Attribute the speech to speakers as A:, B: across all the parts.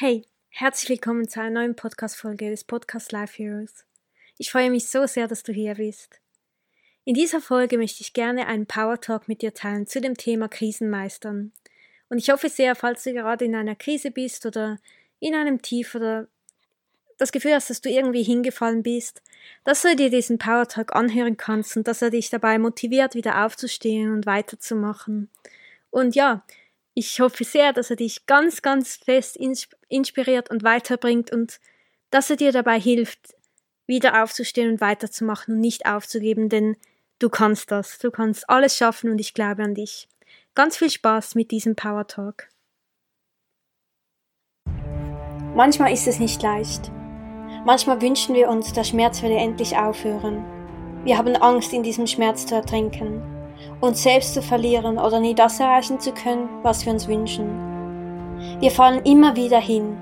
A: Hey, herzlich willkommen zu einer neuen Podcast-Folge des Podcast Life Heroes. Ich freue mich so sehr, dass du hier bist. In dieser Folge möchte ich gerne einen Power Talk mit dir teilen zu dem Thema Krisen meistern. Und ich hoffe sehr, falls du gerade in einer Krise bist oder in einem Tief oder das Gefühl hast, dass du irgendwie hingefallen bist, dass du dir diesen Power Talk anhören kannst und dass er dich dabei motiviert, wieder aufzustehen und weiterzumachen. Und ja, ich hoffe sehr, dass er dich ganz, ganz fest inspiriert und weiterbringt und dass er dir dabei hilft, wieder aufzustehen und weiterzumachen und nicht aufzugeben, denn du kannst das. Du kannst alles schaffen und ich glaube an dich. Ganz viel Spaß mit diesem Power Talk. Manchmal ist es nicht leicht. Manchmal wünschen wir uns, der Schmerz würde endlich aufhören. Wir haben Angst, in diesem Schmerz zu ertrinken uns selbst zu verlieren oder nie das erreichen zu können, was wir uns wünschen. Wir fallen immer wieder hin,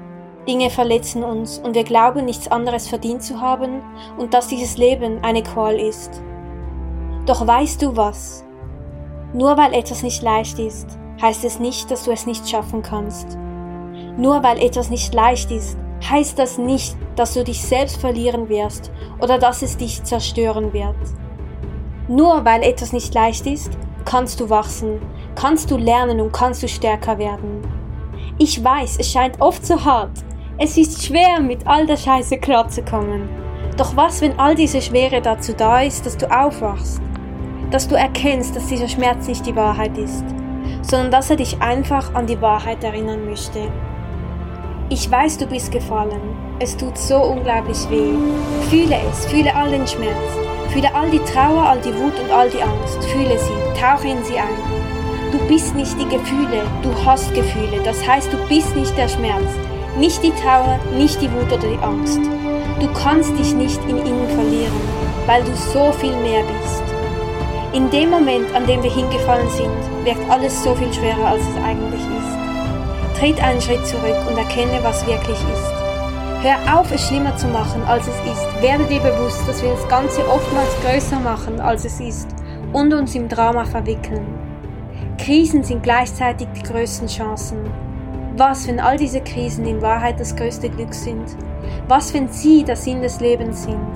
A: Dinge verletzen uns und wir glauben nichts anderes verdient zu haben und dass dieses Leben eine Qual ist. Doch weißt du was? Nur weil etwas nicht leicht ist, heißt es nicht, dass du es nicht schaffen kannst. Nur weil etwas nicht leicht ist, heißt das nicht, dass du dich selbst verlieren wirst oder dass es dich zerstören wird. Nur weil etwas nicht leicht ist, kannst du wachsen, kannst du lernen und kannst du stärker werden. Ich weiß, es scheint oft so hart. Es ist schwer, mit all der Scheiße klarzukommen. Doch was, wenn all diese Schwere dazu da ist, dass du aufwachst? Dass du erkennst, dass dieser Schmerz nicht die Wahrheit ist, sondern dass er dich einfach an die Wahrheit erinnern möchte. Ich weiß, du bist gefallen. Es tut so unglaublich weh. Fühle es, fühle all den Schmerz. Fühle all die Trauer, all die Wut und all die Angst. Fühle sie, tauche in sie ein. Du bist nicht die Gefühle, du hast Gefühle. Das heißt, du bist nicht der Schmerz, nicht die Trauer, nicht die Wut oder die Angst. Du kannst dich nicht in ihnen verlieren, weil du so viel mehr bist. In dem Moment, an dem wir hingefallen sind, wirkt alles so viel schwerer, als es eigentlich ist. Tritt einen Schritt zurück und erkenne, was wirklich ist. Hör auf, es schlimmer zu machen, als es ist. Werde dir bewusst, dass wir das Ganze oftmals größer machen, als es ist und uns im Drama verwickeln. Krisen sind gleichzeitig die größten Chancen. Was, wenn all diese Krisen in Wahrheit das größte Glück sind? Was, wenn sie der Sinn des Lebens sind?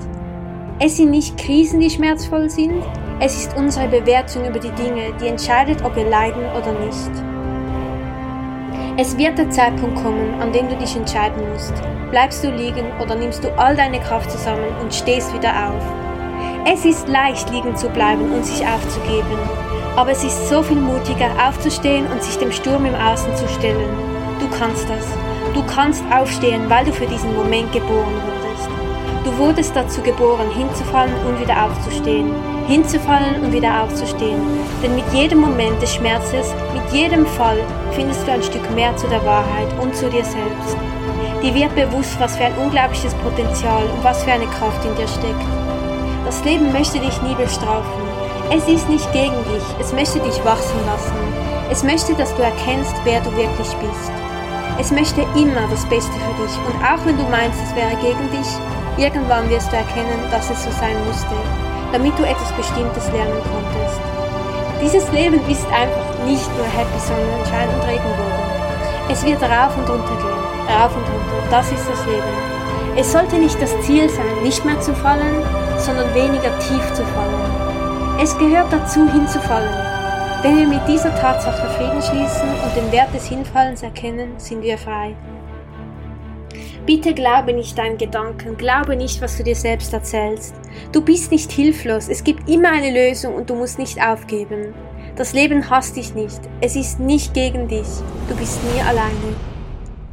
A: Es sind nicht Krisen, die schmerzvoll sind, es ist unsere Bewertung über die Dinge, die entscheidet, ob wir leiden oder nicht. Es wird der Zeitpunkt kommen, an dem du dich entscheiden musst. Bleibst du liegen oder nimmst du all deine Kraft zusammen und stehst wieder auf? Es ist leicht, liegen zu bleiben und sich aufzugeben. Aber es ist so viel mutiger, aufzustehen und sich dem Sturm im Außen zu stellen. Du kannst das. Du kannst aufstehen, weil du für diesen Moment geboren wurdest. Du wurdest dazu geboren, hinzufallen und wieder aufzustehen. Hinzufallen und wieder aufzustehen. Denn mit jedem Moment des Schmerzes, mit jedem Fall, findest du ein Stück mehr zu der Wahrheit und zu dir selbst. Dir wird bewusst, was für ein unglaubliches Potenzial und was für eine Kraft in dir steckt. Das Leben möchte dich nie bestrafen. Es ist nicht gegen dich, es möchte dich wachsen lassen. Es möchte, dass du erkennst, wer du wirklich bist. Es möchte immer das Beste für dich und auch wenn du meinst, es wäre gegen dich, irgendwann wirst du erkennen, dass es so sein musste, damit du etwas Bestimmtes lernen konntest. Dieses Leben ist einfach nicht nur Happy Sonnenschein und Regenbogen. Es wird rauf und runter gehen rauf und runter. Das ist das Leben. Es sollte nicht das Ziel sein, nicht mehr zu fallen, sondern weniger tief zu fallen. Es gehört dazu, hinzufallen. Wenn wir mit dieser Tatsache Frieden schließen und den Wert des Hinfallens erkennen, sind wir frei. Bitte glaube nicht deinen Gedanken, glaube nicht, was du dir selbst erzählst. Du bist nicht hilflos, es gibt immer eine Lösung und du musst nicht aufgeben. Das Leben hasst dich nicht, es ist nicht gegen dich, du bist nie alleine.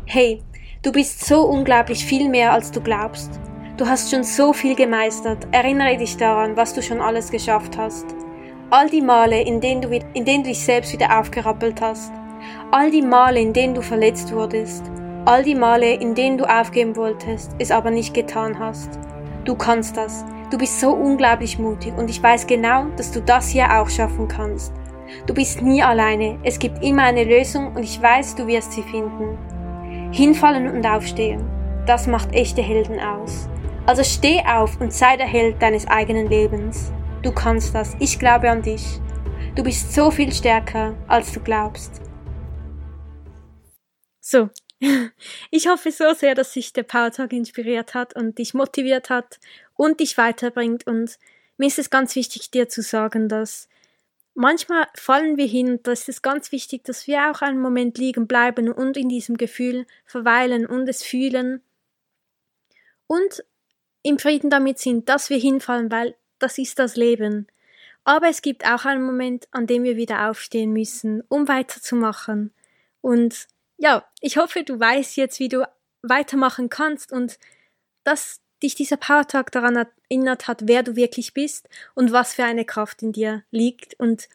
A: Hey, du bist so unglaublich viel mehr, als du glaubst. Du hast schon so viel gemeistert. Erinnere dich daran, was du schon alles geschafft hast. All die Male, in denen du, in denen du dich selbst wieder aufgerappelt hast. All die Male, in denen du verletzt wurdest. All die Male, in denen du aufgeben wolltest, es aber nicht getan hast. Du kannst das. Du bist so unglaublich mutig und ich weiß genau, dass du das hier auch schaffen kannst. Du bist nie alleine. Es gibt immer eine Lösung und ich weiß, du wirst sie finden. Hinfallen und aufstehen. Das macht echte Helden aus. Also steh auf und sei der Held deines eigenen Lebens. Du kannst das. Ich glaube an dich. Du bist so viel stärker, als du glaubst. So. Ich hoffe so sehr, dass sich der Power Talk inspiriert hat und dich motiviert hat und dich weiterbringt. Und mir ist es ganz wichtig, dir zu sagen, dass manchmal fallen wir hin und da ist es ganz wichtig, dass wir auch einen Moment liegen bleiben und in diesem Gefühl verweilen und es fühlen und im Frieden damit sind, dass wir hinfallen, weil das ist das Leben. Aber es gibt auch einen Moment, an dem wir wieder aufstehen müssen, um weiterzumachen. Und ja, ich hoffe, du weißt jetzt, wie du weitermachen kannst und dass dich dieser Powertag daran erinnert hat, wer du wirklich bist und was für eine Kraft in dir liegt. Und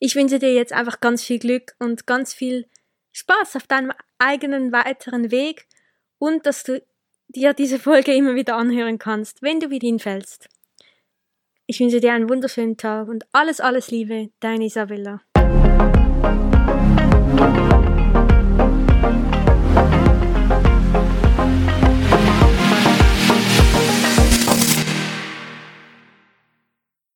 A: ich wünsche dir jetzt einfach ganz viel Glück und ganz viel Spaß auf deinem eigenen weiteren Weg und dass du dir diese Folge immer wieder anhören kannst, wenn du wieder hinfällst. Ich wünsche dir einen wunderschönen Tag und alles, alles Liebe, deine Isabella.